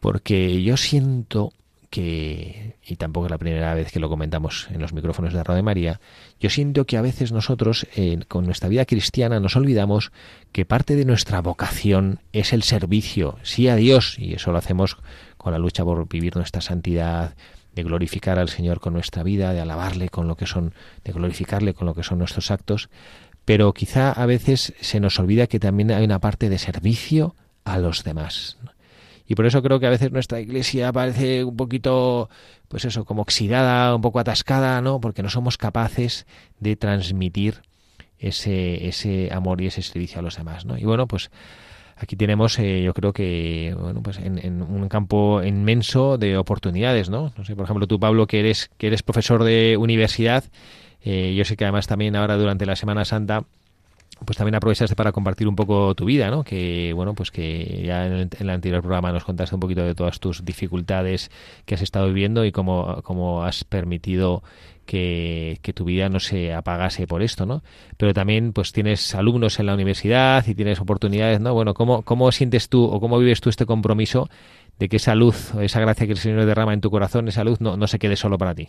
porque yo siento que y tampoco es la primera vez que lo comentamos en los micrófonos de Radio María yo siento que a veces nosotros con nuestra vida cristiana nos olvidamos que parte de nuestra vocación es el servicio sí a Dios y eso lo hacemos con la lucha por vivir nuestra santidad de glorificar al Señor con nuestra vida, de alabarle con lo que son, de glorificarle con lo que son nuestros actos, pero quizá a veces se nos olvida que también hay una parte de servicio a los demás. Y por eso creo que a veces nuestra iglesia parece un poquito, pues eso, como oxidada, un poco atascada, ¿no? Porque no somos capaces de transmitir ese, ese amor y ese servicio a los demás, ¿no? Y bueno, pues aquí tenemos, eh, yo creo que, bueno, pues en, en, un campo inmenso de oportunidades, ¿no? No sé, por ejemplo, tú, Pablo, que eres, que eres profesor de universidad, eh, yo sé que además también ahora durante la Semana Santa pues también aprovechaste para compartir un poco tu vida, ¿no? Que, bueno, pues que ya en el, anterior programa nos contaste un poquito de todas tus dificultades que has estado viviendo y cómo, cómo has permitido que, que, tu vida no se apagase por esto, ¿no? Pero también, pues tienes alumnos en la universidad y tienes oportunidades, ¿no? Bueno, ¿cómo, cómo sientes tú o cómo vives tú este compromiso de que esa luz, esa gracia que el Señor derrama en tu corazón, esa luz no, no se quede solo para ti?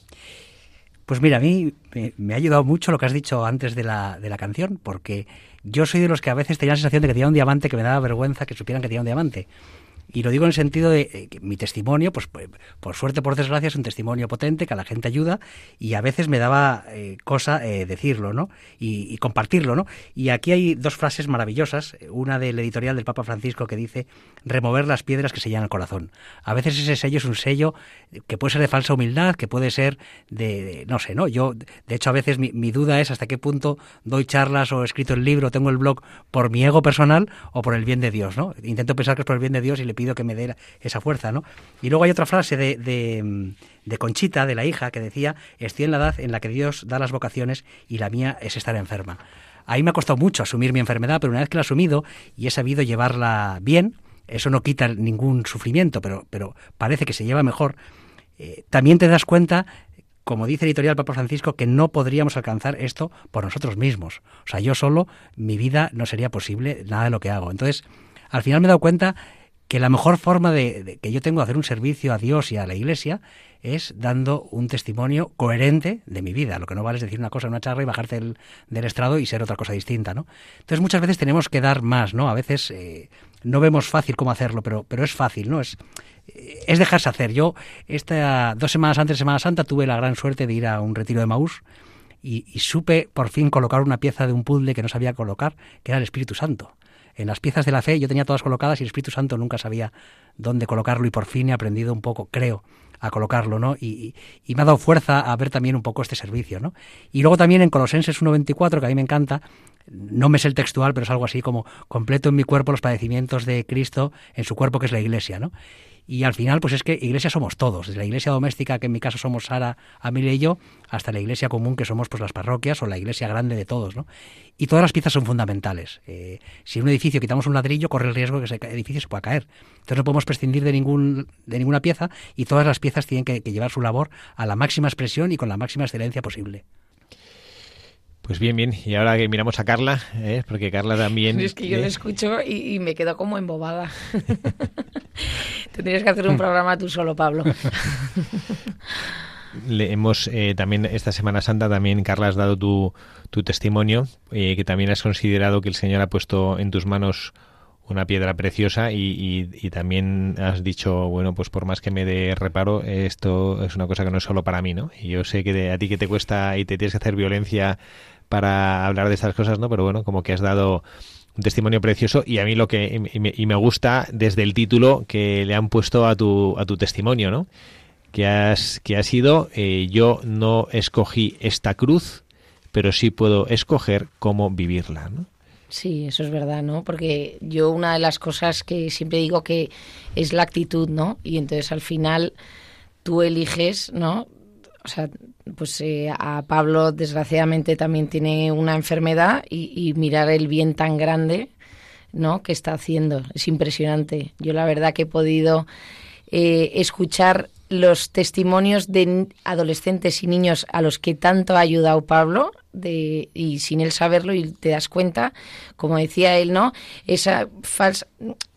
Pues mira, a mí me, me, ha ayudado mucho lo que has dicho antes de la, de la canción, porque yo soy de los que a veces tenía la sensación de que tenía un diamante que me daba vergüenza que supieran que tenía un diamante. Y lo digo en el sentido de eh, que mi testimonio, pues por suerte, por desgracia, es un testimonio potente que a la gente ayuda y a veces me daba eh, cosa eh, decirlo, ¿no? Y, compartirlo, ¿no? Y aquí hay dos frases maravillosas. Una del editorial del Papa Francisco que dice remover las piedras que sellan el corazón. A veces ese sello es un sello que puede ser de falsa humildad, que puede ser de, de no sé, ¿no? Yo, de hecho, a veces mi, mi duda es hasta qué punto doy charlas o he escrito el libro, tengo el blog por mi ego personal o por el bien de Dios, ¿no? Intento pensar que es por el bien de Dios y le pido que me dé esa fuerza, ¿no? Y luego hay otra frase de, de, Conchita, de la hija, que decía, estoy en la edad en la que Dios da las vocaciones y la mía es estar enferma. Ahí me ha costado mucho asumir mi enfermedad, pero una vez que la he asumido y he sabido llevarla bien, eso no quita ningún sufrimiento, pero, pero parece que se lleva mejor, eh, también te das cuenta, como dice editorial Papa Francisco, que no podríamos alcanzar esto por nosotros mismos. O sea, yo solo, mi vida no sería posible nada de lo que hago. Entonces, al final me he dado cuenta que la mejor forma de, que yo tengo de hacer un servicio a Dios y a la Iglesia es dando un testimonio coherente de mi vida. Lo que no vale es decir una cosa en una charla y bajarte del, del estrado y ser otra cosa distinta, ¿no? Entonces muchas veces tenemos que dar más, ¿no? A veces eh, no vemos fácil cómo hacerlo, pero, pero es fácil, ¿no? Es, eh, es dejarse hacer. Yo, esta, dos semanas antes de Semana Santa, tuve la gran suerte de ir a un retiro de Maús y, y supe por fin colocar una pieza de un puzzle que no sabía colocar, que era el Espíritu Santo. En las piezas de la fe yo tenía todas colocadas y el Espíritu Santo nunca sabía dónde colocarlo y por fin he aprendido un poco, creo, a colocarlo, ¿no? Y, y- me ha dado fuerza a ver también un poco este servicio, ¿no? Y luego también en Colosenses 1.24, que a mí me encanta, no me sé el textual, pero es algo así como completo en mi cuerpo los padecimientos de Cristo en su cuerpo que es la iglesia, ¿no? Y al final, pues es que iglesia somos todos, desde la iglesia doméstica, que en mi caso somos Sara, Amelia y yo, hasta la iglesia común, que somos pues las parroquias o la iglesia grande de todos, ¿no? Y todas las piezas son fundamentales. Eh, si en un edificio quitamos un ladrillo, corre el riesgo de que ese edificio se pueda caer. Entonces no podemos prescindir de, ningún, de ninguna pieza y todas las piezas tienen que, que llevar su labor a la máxima expresión y con la máxima excelencia posible. Pues bien, bien. Y ahora que miramos a Carla, ¿eh? porque Carla también... Es que yo ¿eh? lo escucho y, y me quedo como embobada. Tendrías que hacer un programa tú solo, Pablo. Le hemos eh, también esta Semana Santa también Carla has dado tu, tu testimonio eh, que también has considerado que el Señor ha puesto en tus manos una piedra preciosa y, y- y también has dicho bueno pues por más que me dé reparo esto es una cosa que no es solo para mí no y yo sé que de- a ti que te cuesta y te tienes que hacer violencia para hablar de estas cosas no pero bueno como que has dado un testimonio precioso y a mí lo que y me, y me gusta desde el título que le han puesto a tu a tu testimonio no que has que ha sido eh, yo no escogí esta cruz pero sí puedo escoger cómo vivirla ¿no? Sí, eso es verdad, ¿no? Porque yo una de las cosas que siempre digo que es la actitud, ¿no? Y entonces al final tú eliges, ¿no? O sea, pues eh, a Pablo desgraciadamente también tiene una enfermedad y, mirar el bien tan grande, ¿no? Que está haciendo. Es impresionante. Yo la verdad que he podido eh, escuchar los testimonios de adolescentes y niños a los que tanto ha ayudado Pablo de, y sin él saberlo y te das cuenta, como decía él, ¿no? Esa falsa...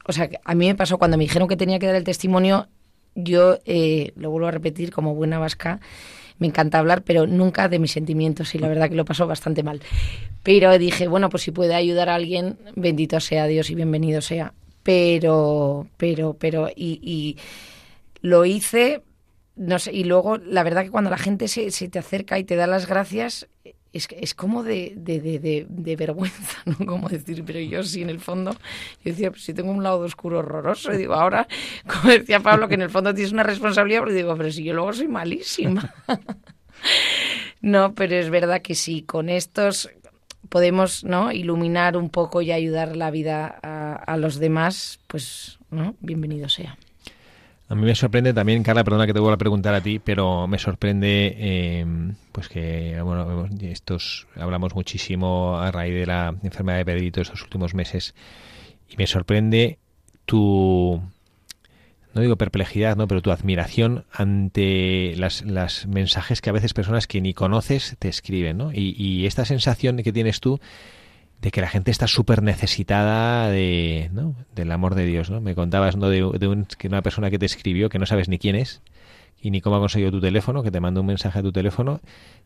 O sea, a mí me pasó cuando me dijeron que tenía que dar el testimonio, yo eh, lo vuelvo a repetir como buena vasca, me encanta hablar, pero nunca de mis sentimientos y la verdad que lo pasó bastante mal. Pero dije, bueno, pues si puede ayudar a alguien, bendito sea Dios y bienvenido sea. Pero, pero, pero, y, y lo hice, no sé, y luego la verdad que cuando la gente se, se te acerca y te da las gracias, es, es como de, de, de, de- vergüenza, ¿no? Como decir, pero yo sí, en el fondo, yo decía, pues si tengo un lado oscuro horroroso, y digo, ahora, como decía Pablo, que en el fondo tienes una responsabilidad, pero digo, pero si yo luego soy malísima. No, pero es verdad que sí, con estos podemos ¿no? iluminar un poco y ayudar la vida a, a los demás, pues no, bienvenido sea. A mí me sorprende también, Carla, perdona que te vuelva a preguntar a ti, pero me sorprende eh, pues que bueno, estos hablamos muchísimo a raíz de la enfermedad de Pedrito estos últimos meses y me sorprende tu no digo perplejidad, no, pero tu admiración ante las, las mensajes que a veces personas que ni conoces te escriben, ¿no? Y, y esta sensación que tienes tú de que la gente está súper necesitada de, ¿no? del amor de Dios, ¿no? Me contabas, ¿no? De, un- que una persona que te escribió, que no sabes ni quién es, y ni cómo ha conseguido tu teléfono, que te mandó un mensaje a tu teléfono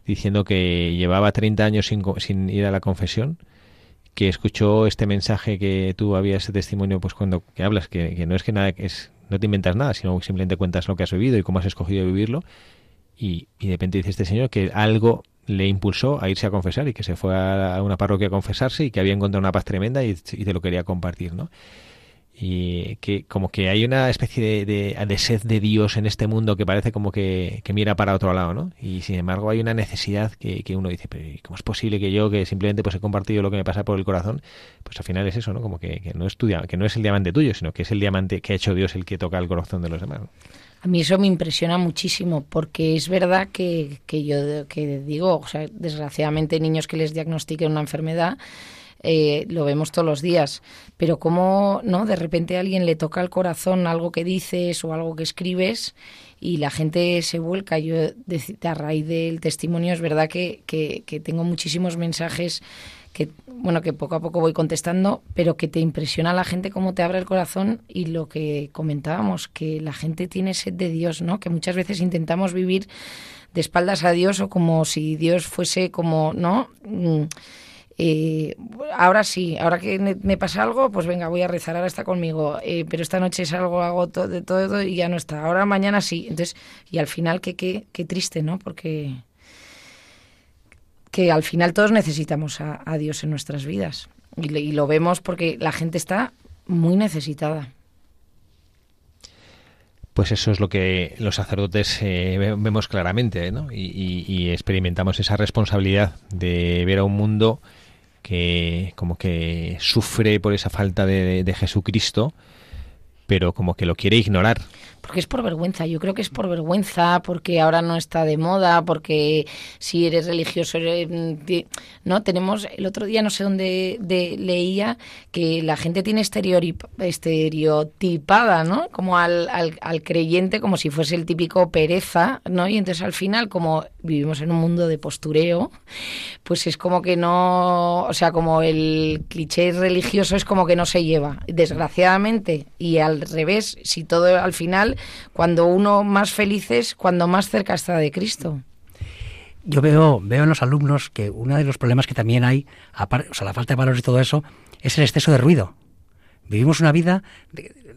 diciendo que llevaba 30 años sin, sin ir a la confesión, que escuchó este mensaje que tú habías, ese testimonio, pues cuando que hablas, que, que no es que nada, que es, no te inventas nada, sino simplemente cuentas lo que has vivido y cómo has escogido vivirlo, y, y de repente dice este señor que algo le impulsó a irse a confesar y que se fue a una parroquia a confesarse y que había encontrado una paz tremenda y, te lo quería compartir, ¿no? y que como que hay una especie de, de, sed de Dios en este mundo que parece como que, que, mira para otro lado, ¿no? Y sin embargo hay una necesidad que, que uno dice, pero ¿cómo es posible que yo, que simplemente pues he compartido lo que me pasa por el corazón, pues al final es eso, ¿no? Como que, no es tu, que no es el diamante tuyo, sino que es el diamante que ha hecho Dios el que toca el corazón de los demás. A mí eso me impresiona muchísimo porque es verdad que, que yo que digo, o sea, desgraciadamente niños que les diagnostiquen una enfermedad eh, lo vemos todos los días, pero como no de repente a alguien le toca el corazón algo que dices o algo que escribes y la gente se vuelca. Yo de, a raíz del testimonio es verdad que, que, que tengo muchísimos mensajes que bueno que poco a poco voy contestando, pero que te impresiona la gente cómo te abre el corazón y lo que comentábamos, que la gente tiene sed de Dios, ¿no? Que muchas veces intentamos vivir de espaldas a Dios o como si Dios fuese como, ¿no? Eh, ahora sí, ahora que me pasa algo, pues venga, voy a rezar, ahora está conmigo, eh, pero esta noche es algo, hago todo, de todo y ya no está, ahora mañana sí. Entonces, y al final, qué, qué, qué triste, ¿no? Porque que al final todos necesitamos a, Dios en nuestras vidas. Y, lo vemos porque la gente está muy necesitada. Pues eso es lo que los sacerdotes eh, vemos claramente, ¿no? Y, experimentamos esa responsabilidad de ver a un mundo que como que sufre por esa falta de Jesucristo, pero como que lo quiere ignorar porque es por vergüenza, yo creo que es por vergüenza, porque ahora no está de moda, porque si eres religioso, no tenemos, el otro día no sé dónde de, leía que la gente tiene estereotipada, ¿no? Como al, al, al, creyente como si fuese el típico pereza, ¿no? Y entonces al final, como vivimos en un mundo de postureo, pues es como que no, o sea, como el cliché religioso es como que no se lleva, desgraciadamente, y al revés, si todo al final cuando uno más feliz es cuando más cerca está de Cristo. Yo veo, veo en los alumnos que uno de los problemas que también hay, o sea, la falta de valores y todo eso, es el exceso de ruido. Vivimos una vida,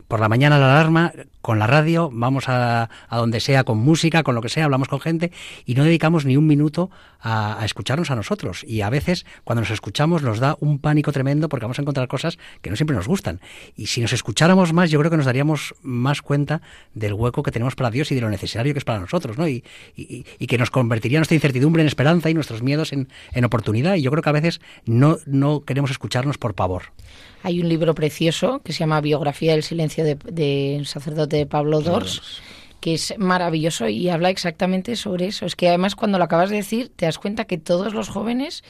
por la mañana la alarma, con la radio, vamos a, a, donde sea, con música, con lo que sea, hablamos con gente y no dedicamos ni un minuto a, a, escucharnos a nosotros. Y a veces, cuando nos escuchamos, nos da un pánico tremendo porque vamos a encontrar cosas que no siempre nos gustan. Y si nos escucháramos más, yo creo que nos daríamos más cuenta del hueco que tenemos para Dios y de lo necesario que es para nosotros, ¿no? Y, y, y que nos convertiría nuestra incertidumbre en esperanza y nuestros miedos en, en oportunidad. Y yo creo que a veces no, no queremos escucharnos por pavor. Hay un libro precioso que se llama Biografía del Silencio de, de sacerdote Pablo Dors, que es maravilloso y habla exactamente sobre eso. Es que además cuando lo acabas de decir te das cuenta que todos los jóvenes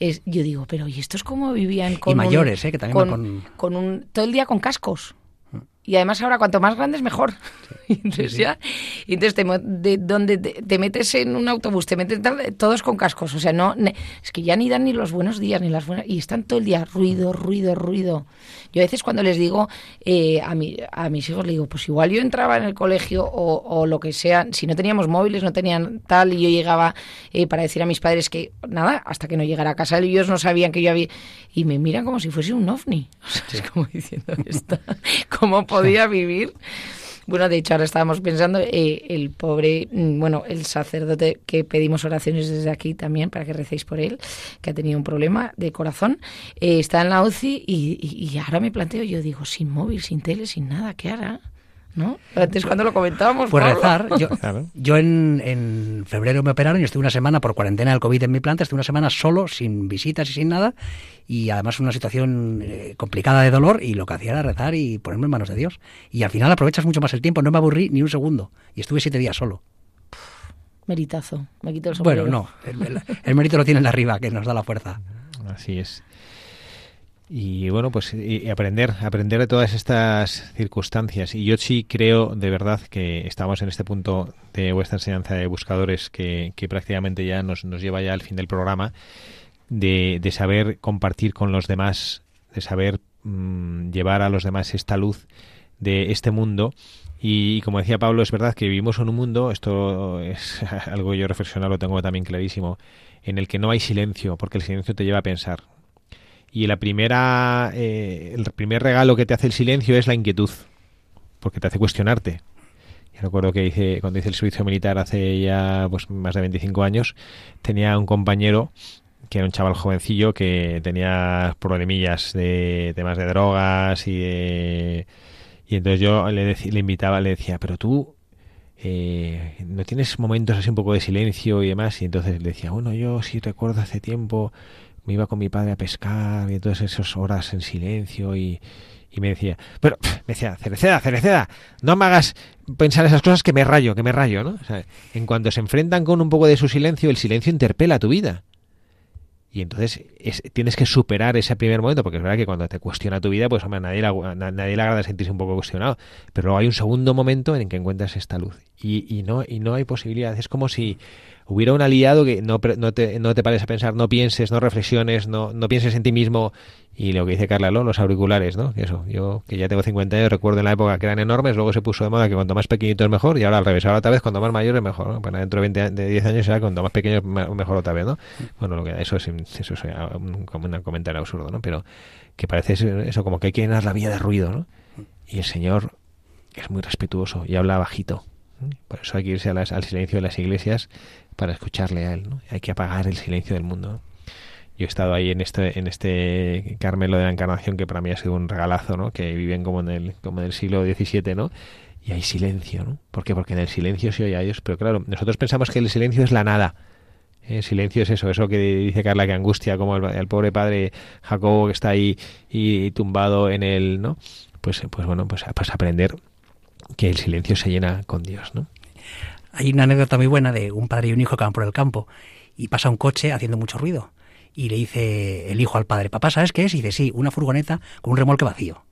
es, yo digo, pero ¿y esto es como vivían con y mayores, un, eh, que también con, con... con un todo el día con cascos? Y además ahora cuanto más grandes mejor. Sí. entonces sí, sí. ya, y entonces te, de, donde te, te, metes en un autobús, te metes todos con cascos, o sea, no ne, es que ya ni dan ni los buenos días ni las buenas y están todo el día ruido, ruido, ruido. Yo a veces cuando les digo eh, a, mi, a mis hijos le digo, pues igual yo entraba en el colegio o, o, lo que sea, si no teníamos móviles, no tenían tal y yo llegaba eh, para decir a mis padres que nada, hasta que no llegara a casa ellos no sabían que yo había y me miran como si fuese un ovni, o sea, es como diciendo cómo podía vivir. Bueno, de hecho, ahora estábamos pensando, eh, el pobre, bueno, el sacerdote que pedimos oraciones desde aquí también para que recéis por él, que ha tenido un problema de corazón, eh, está en la UCI y, ahora me planteo, yo digo, sin móvil, sin tele, sin nada, ¿qué hará? ¿No? Antes cuando lo comentábamos. Pues rezar. Yo, claro. yo en, en, febrero me operaron y estuve una semana por cuarentena del COVID en mi planta, estuve una semana solo, sin visitas y sin nada, y además una situación eh, complicada de dolor, y lo que hacía era rezar y ponerme en manos de Dios. Y al final aprovechas mucho más el tiempo, no me aburrí ni un segundo, y estuve siete días solo. Meritazo, me quito el sombrero. Bueno, no, el, el, el mérito lo tiene en la arriba, que nos da la fuerza. Así es y bueno pues y aprender aprender de todas estas circunstancias. Y yo sí creo de verdad que estamos en este punto de vuestra enseñanza de buscadores que, que prácticamente ya nos, nos, lleva ya al fin del programa de, de saber compartir con los demás de saber mmm, llevar a los demás esta luz de este mundo. Y, como decía Pablo, es verdad que vivimos en un mundo, esto es algo que yo reflexionado, lo tengo también clarísimo, en el que no hay silencio, porque el silencio te lleva a pensar y la primera eh, el primer regalo que te hace el silencio es la inquietud porque te hace cuestionarte yo recuerdo que hice, cuando hice el servicio militar hace ya pues más de 25 años tenía un compañero que era un chaval jovencillo que tenía problemillas de temas de drogas y de... Y entonces yo le, dec- le invitaba, le decía, pero tú eh, no tienes momentos así un poco de silencio y demás. Y entonces le decía, bueno, yo sí recuerdo hace tiempo, me iba con mi padre a pescar y entonces esas horas en silencio y, y me decía, pero me decía, Cereceda, Cereceda, no me hagas pensar esas cosas que me rayo, que me rayo, ¿no? O sea, en cuanto se enfrentan con un poco de su silencio, el silencio interpela tu vida. Y entonces es- tienes que superar ese primer momento, porque es verdad que cuando te cuestiona tu vida, pues hombre, a nadie, le nadie le agrada sentirse un poco cuestionado. Pero luego hay un segundo momento en el que encuentras esta luz. Y, y no, y no hay posibilidad. Es como si hubiera un aliado que no, no, te, no te pares a pensar, no pienses, no reflexiones, no, no pienses en ti mismo. Y lo que dice Carla Ló, los auriculares, ¿no? Eso, yo que ya tengo 50 años, recuerdo en la época que eran enormes, luego se puso de moda que cuanto más pequeñito es mejor, y ahora al revés, ahora otra vez cuanto más mayor es mejor, ¿no? Bueno, dentro de, 20, a- de 10 años será cuanto más pequeño es mejor otra vez, ¿no? Bueno, lo que, eso es, eso es un, un comentario absurdo, ¿no? Pero que parece eso, como que hay que llenar la vida de ruido, ¿no? Y el Señor es muy respetuoso y habla bajito. Por eso hay que irse a las- al silencio de las iglesias para escucharle a Él, ¿no? Hay que apagar el silencio del mundo. Yo he estado ahí en este, en este Carmelo de la Encarnación que para mí ha sido un regalazo, ¿no? Que viven como en el, como en el siglo XVII, ¿no? Y hay silencio, ¿no? ¿Por qué? Porque en el silencio se oye a Dios. Pero claro, nosotros pensamos que el silencio es la nada. El silencio es eso, eso que dice Carla que angustia, como el, el pobre padre Jacobo que está ahí y, tumbado en el, ¿no? Pues, pues bueno, pues, pues aprender que el silencio se llena con Dios, ¿no? Hay una anécdota muy buena de un padre y un hijo que van por el campo y pasa un coche haciendo mucho ruido. Y le dice el hijo al padre, papá, ¿sabes qué es? Y dice, sí, una furgoneta con un remolque vacío.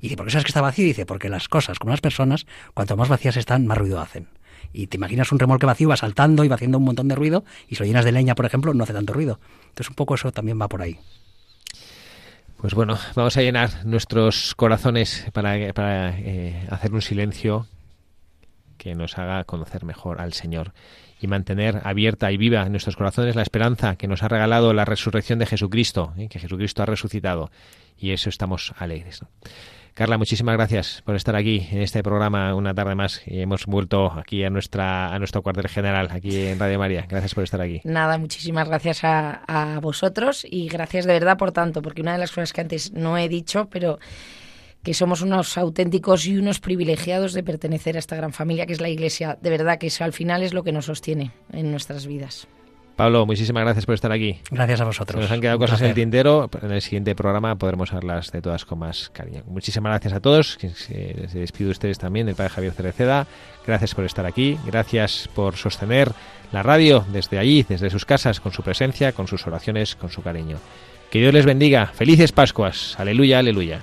Y dice, ¿por qué sabes que está vacío? Y dice, porque las cosas, como las personas, cuanto más vacías están, más ruido hacen. Y te imaginas un remolque vacío, va saltando y va haciendo un montón de ruido, y si lo llenas de leña, por ejemplo, no hace tanto ruido. Entonces un poco eso también va por ahí. Pues bueno, vamos a llenar nuestros corazones para, para eh, hacer un silencio que nos haga conocer mejor al Señor y mantener abierta y viva en nuestros corazones la esperanza que nos ha regalado la resurrección de Jesucristo, ¿eh? que Jesucristo ha resucitado y eso estamos alegres. Carla, muchísimas gracias por estar aquí en este programa una tarde más y hemos vuelto aquí a nuestra a nuestro cuartel general aquí en Radio María. Gracias por estar aquí. Nada, muchísimas gracias a, a vosotros y gracias de verdad por tanto, porque una de las cosas que antes no he dicho, pero que somos unos auténticos y unos privilegiados de pertenecer a esta gran familia que es la Iglesia. De verdad que eso al final es lo que nos sostiene en nuestras vidas. Pablo, muchísimas gracias por estar aquí. Gracias a Se vosotros. nos han quedado Un cosas en el placer. tintero. En el siguiente programa podremos hablarlas de todas con más cariño. Muchísimas gracias a todos. que Se, se despide de ustedes también del padre Javier Cereceda. Gracias por estar aquí. Gracias por sostener la radio desde allí, desde sus casas, con su presencia, con sus oraciones, con su cariño. Que Dios les bendiga. Felices Pascuas. Aleluya, aleluya.